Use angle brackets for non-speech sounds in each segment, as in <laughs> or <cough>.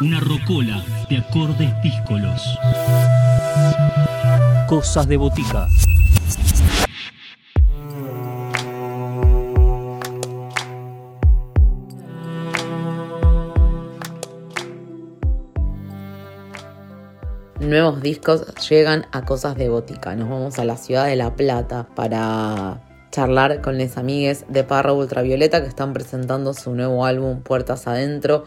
Una rocola de acordes díscolos. Cosas de botica. Nuevos discos llegan a Cosas de Botica. Nos vamos a la ciudad de La Plata para charlar con las amigues de Parra Ultravioleta que están presentando su nuevo álbum Puertas Adentro,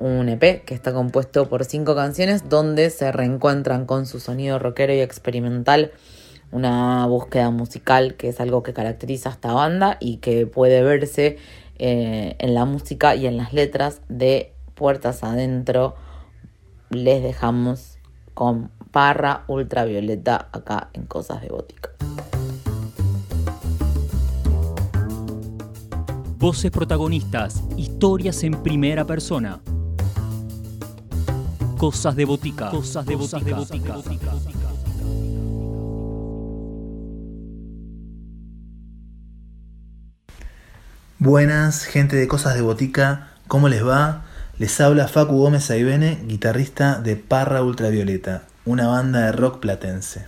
un EP que está compuesto por cinco canciones donde se reencuentran con su sonido rockero y experimental, una búsqueda musical que es algo que caracteriza a esta banda y que puede verse eh, en la música y en las letras de Puertas Adentro. Les dejamos con Parra Ultravioleta acá en Cosas de Botica. Voces protagonistas, historias en primera persona. Cosas de botica. Cosas de botica. Buenas, gente de Cosas de Botica, ¿cómo les va? Les habla Facu Gómez Aibene, guitarrista de Parra Ultravioleta, una banda de rock platense.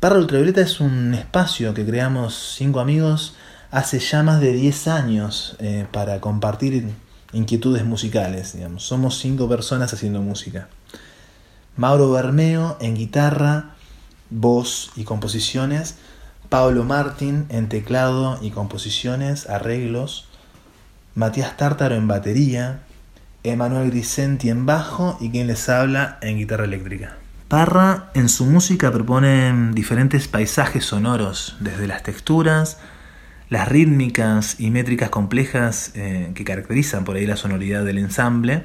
Parra Ultravioleta es un espacio que creamos cinco amigos hace ya más de 10 años eh, para compartir inquietudes musicales. Digamos. Somos cinco personas haciendo música. Mauro Bermeo en guitarra, voz y composiciones. Pablo Martín en teclado y composiciones, arreglos. Matías Tártaro en batería. Emanuel Grisenti en bajo y quien les habla en guitarra eléctrica. Parra en su música propone diferentes paisajes sonoros, desde las texturas, las rítmicas y métricas complejas eh, que caracterizan por ahí la sonoridad del ensamble,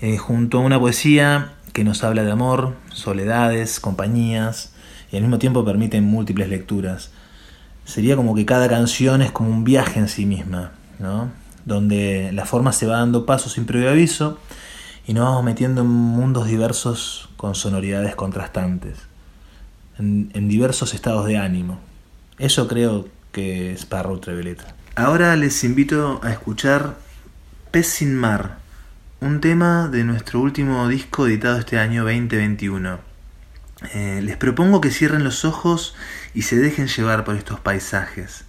eh, junto a una poesía que nos habla de amor, soledades, compañías, y al mismo tiempo permite múltiples lecturas. Sería como que cada canción es como un viaje en sí misma, ¿no? donde la forma se va dando pasos sin previo aviso y nos vamos metiendo en mundos diversos con sonoridades contrastantes, en, en diversos estados de ánimo. Eso creo que es para Ultravioleta. Ahora les invito a escuchar Pez sin mar, un tema de nuestro último disco editado este año 2021. Eh, les propongo que cierren los ojos y se dejen llevar por estos paisajes.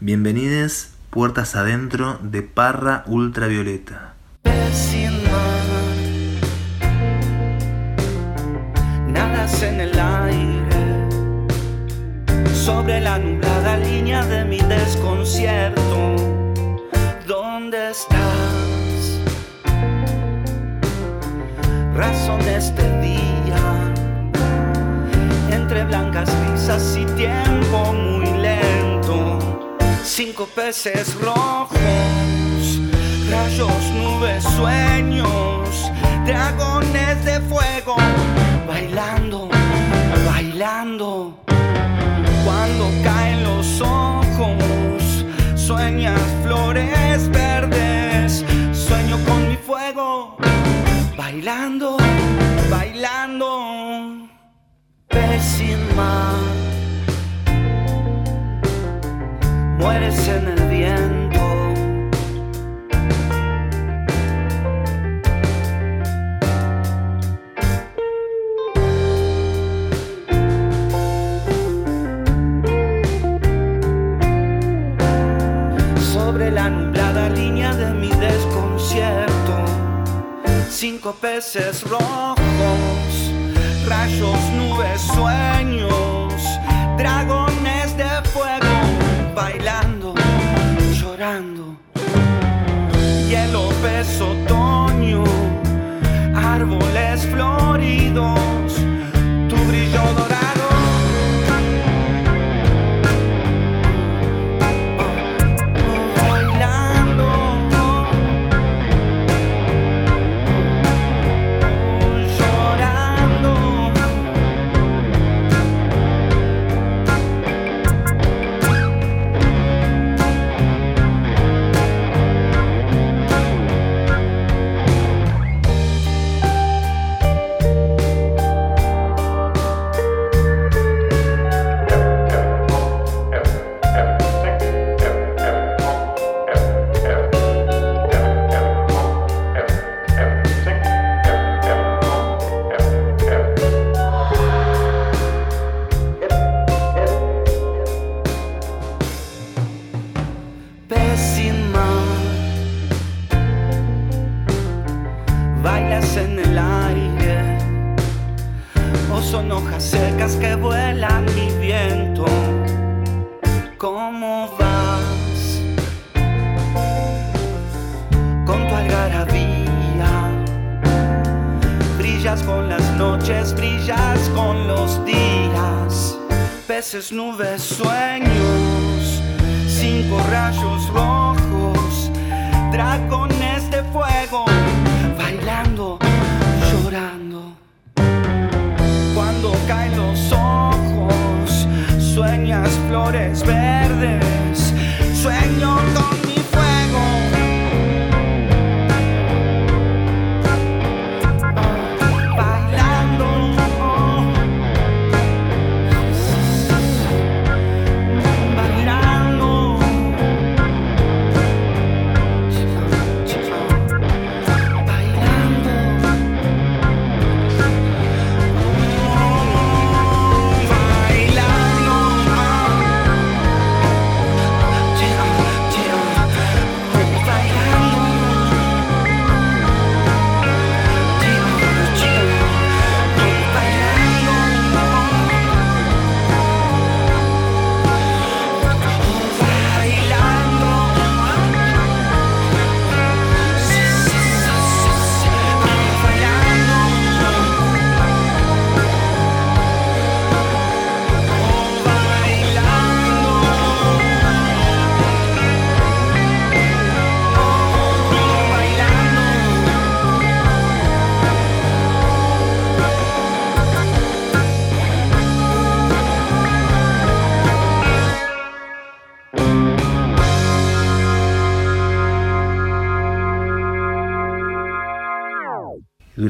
Bienvenidos, puertas adentro de Parra Ultravioleta. Pez sin mar, nadas en el aire sobre la nublada línea de mi desconcierto. ¿Dónde estás? Razón de este día, entre blancas risas y tiempo muy lento. Cinco peces rojos, rayos, nubes, sueños, dragones de fuego, bailando, bailando cuando caen los ojos, sueñas flores verdes, sueño con mi fuego, bailando, bailando, pésima. Mueres en el Cinco peces en el aire o son hojas secas que vuelan y viento. ¿Cómo vas con tu algarabía? Brillas con las noches, brillas con los días. Peces, nubes, sueños, cinco rayos rojos, dragones de fuego, caen los ojos, sueñas flores verdes, sueño con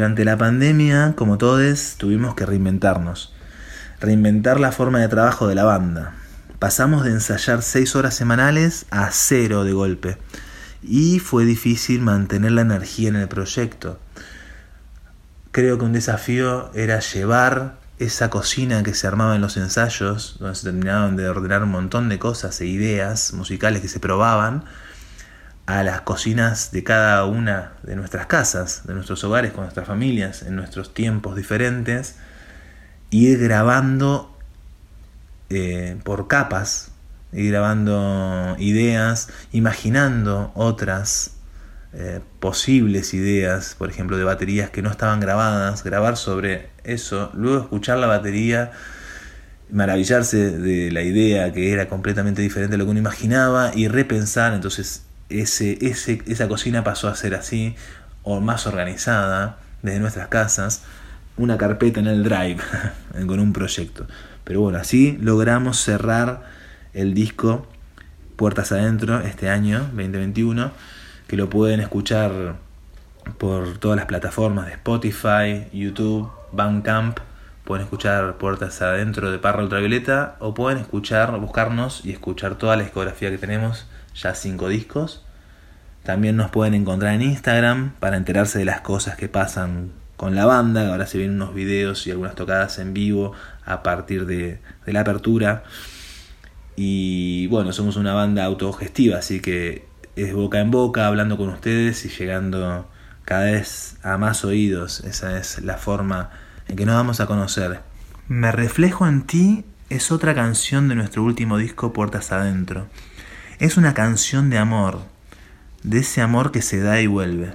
Durante la pandemia, como todos, tuvimos que reinventarnos. Reinventar la forma de trabajo de la banda. Pasamos de ensayar 6 horas semanales a cero de golpe. Y fue difícil mantener la energía en el proyecto. Creo que un desafío era llevar esa cocina que se armaba en los ensayos, donde se terminaban de ordenar un montón de cosas e ideas musicales que se probaban, a las cocinas de cada una de nuestras casas, de nuestros hogares, con nuestras familias, en nuestros tiempos diferentes, ir grabando eh, por capas, ir grabando ideas, imaginando otras eh, posibles ideas, por ejemplo, de baterías que no estaban grabadas, grabar sobre eso, luego escuchar la batería, maravillarse de la idea que era completamente diferente a lo que uno imaginaba y repensar, entonces ese, ese, esa cocina pasó a ser así, o más organizada, desde nuestras casas, una carpeta en el drive, <laughs> con un proyecto. Pero bueno, así logramos cerrar el disco Puertas Adentro este año, 2021, que lo pueden escuchar por todas las plataformas de Spotify, YouTube, Bandcamp. Pueden escuchar Puertas Adentro de Parra Ultravioleta o pueden escuchar, buscarnos y escuchar toda la discografía que tenemos ya cinco discos. También nos pueden encontrar en Instagram para enterarse de las cosas que pasan con la banda. Ahora se vienen unos videos y algunas tocadas en vivo a partir de, la apertura. Y bueno, somos una banda autogestiva, así que es boca en boca, hablando con ustedes y llegando cada vez a más oídos. Esa es la forma en que nos vamos a conocer. Me reflejo en ti es otra canción de nuestro último disco Puertas Adentro. Es una canción de amor, de ese amor que se da y vuelve.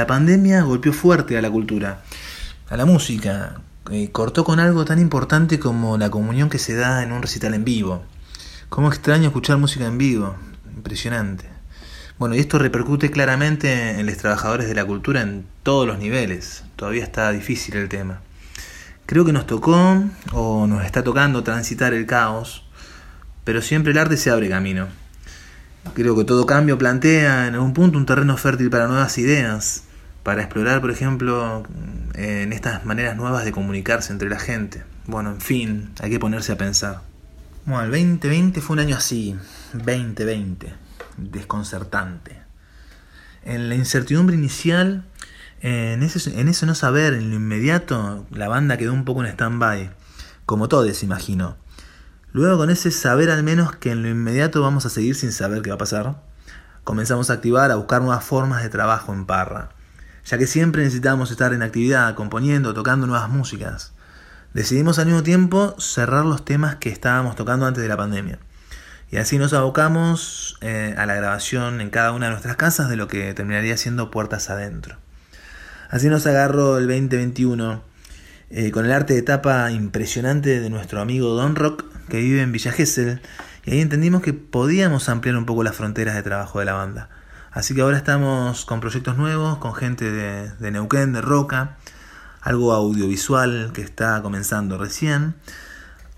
La pandemia golpeó fuerte a la cultura, a la música, eh, cortó con algo tan importante como la comunión que se da en un recital en vivo. Cómo extraño escuchar música en vivo, impresionante. Bueno, y esto repercute claramente en los trabajadores de la cultura en todos los niveles. Todavía está difícil el tema. Creo que nos tocó o nos está tocando transitar el caos, pero siempre el arte se abre camino. Creo que todo cambio plantea en algún punto un terreno fértil para nuevas ideas, para explorar, por ejemplo, en estas maneras nuevas de comunicarse entre la gente. Bueno, en fin, hay que ponerse a pensar. Bueno, el 2020 fue un año así, 2020, desconcertante. En la incertidumbre inicial, en ese, en no saber, en lo inmediato, la banda quedó un poco en stand-by, como todos, imagino. Luego con ese saber al menos que en lo inmediato vamos a seguir sin saber qué va a pasar, comenzamos a activar, a buscar nuevas formas de trabajo en Parra ya que siempre necesitábamos estar en actividad, componiendo, tocando nuevas músicas. Decidimos al mismo tiempo cerrar los temas que estábamos tocando antes de la pandemia. Y así nos abocamos eh, a la grabación en cada una de nuestras casas de lo que terminaría siendo Puertas Adentro. Así nos agarró el 2021 eh, con el arte de tapa impresionante de nuestro amigo Don Rock que vive en Villa Gesell y ahí entendimos que podíamos ampliar un poco las fronteras de trabajo de la banda. Así que ahora estamos con proyectos nuevos, con gente de, Neuquén, de Roca, algo audiovisual que está comenzando recién.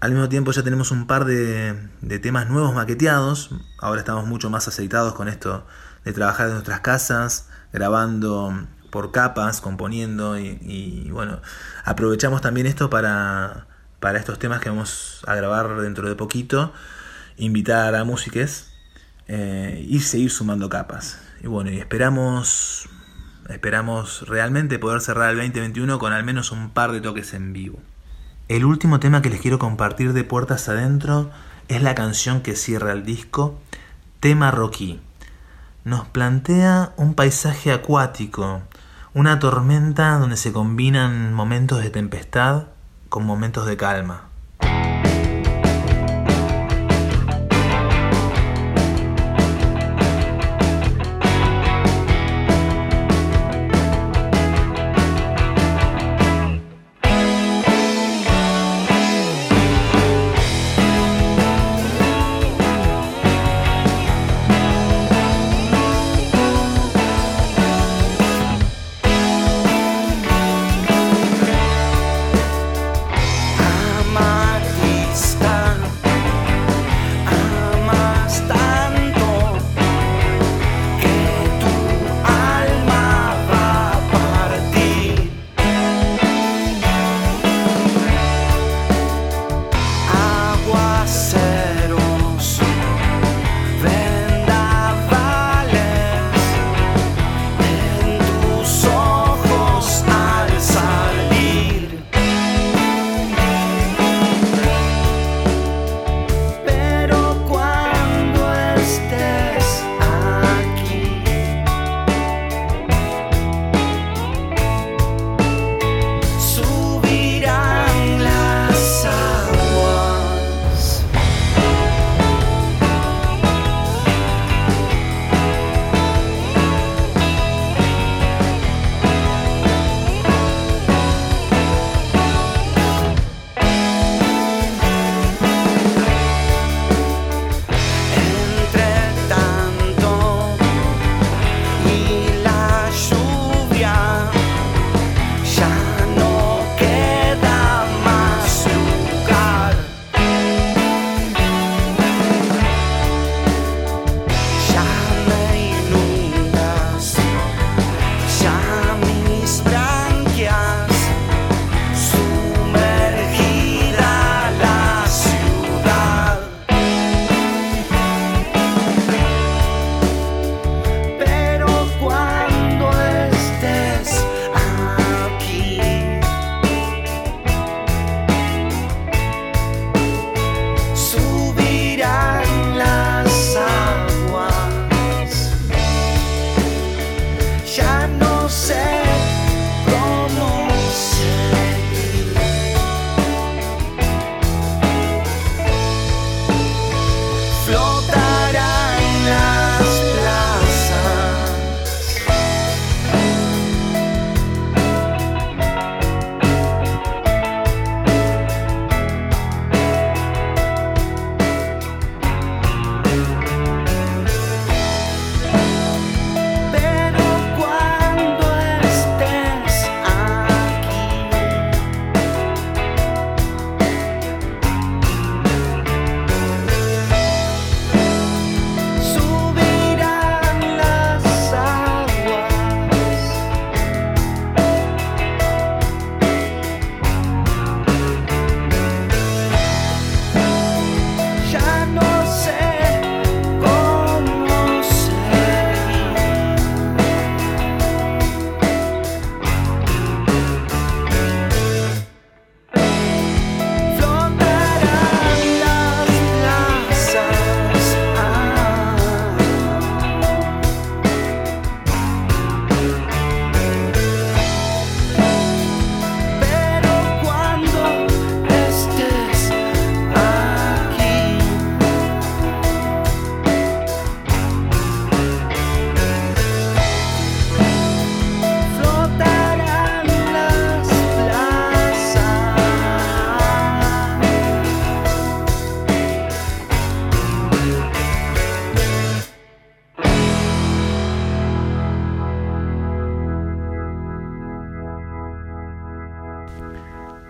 Al mismo tiempo ya tenemos un par de, temas nuevos maqueteados. Ahora estamos mucho más aceitados con esto de trabajar en nuestras casas, grabando por capas, componiendo y, bueno, aprovechamos también esto para, para estos temas que vamos a grabar dentro de poquito, invitar a músiques eh, y seguir sumando capas. Y bueno, y esperamos, esperamos realmente poder cerrar el 2021 con al menos un par de toques en vivo. El último tema que les quiero compartir de Puertas Adentro es la canción que cierra el disco, Tema Rocky. Nos plantea un paisaje acuático, una tormenta donde se combinan momentos de tempestad con momentos de calma.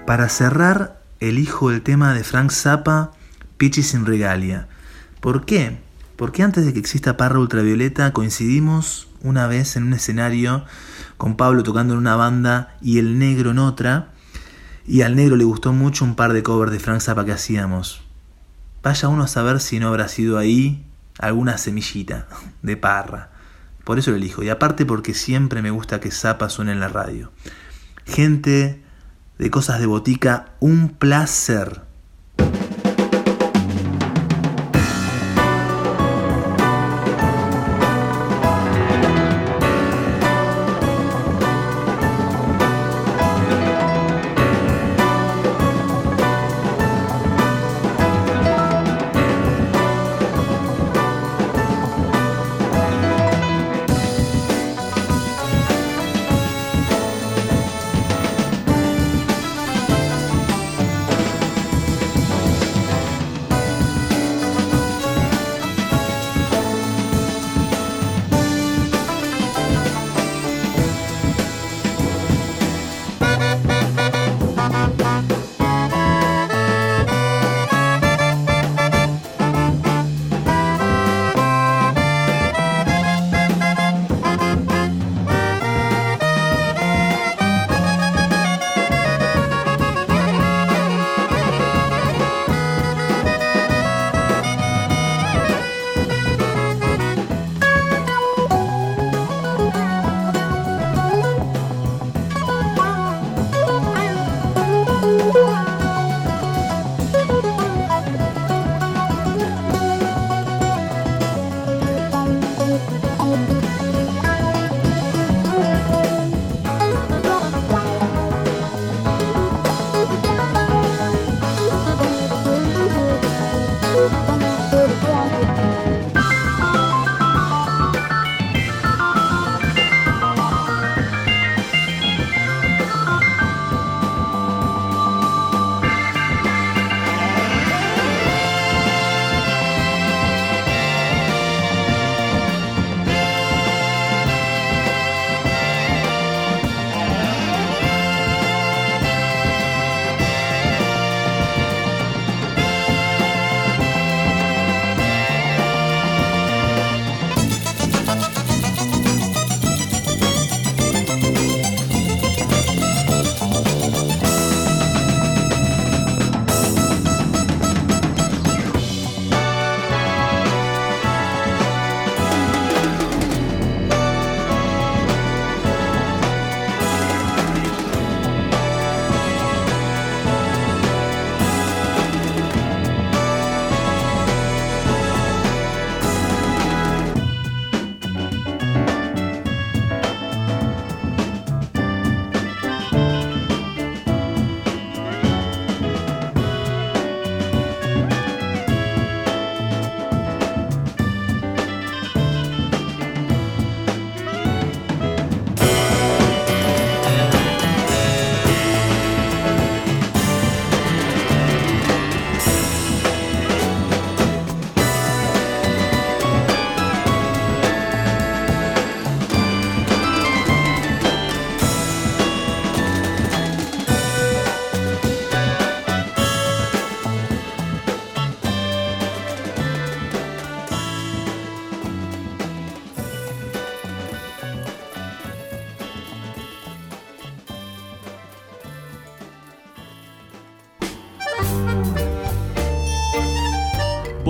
Para cerrar, elijo el tema de Frank Zappa, Pichi sin regalia. ¿Por qué? Porque antes de que exista Parra Ultravioleta coincidimos una vez en un escenario con Pablo tocando en una banda y el negro en otra. Y al negro le gustó mucho un par de covers de Frank Zappa que hacíamos. Vaya uno a saber si no habrá sido ahí alguna semillita de parra. Por eso lo elijo. Y aparte porque siempre me gusta que Zappa suene en la radio. Gente de cosas de botica, un placer.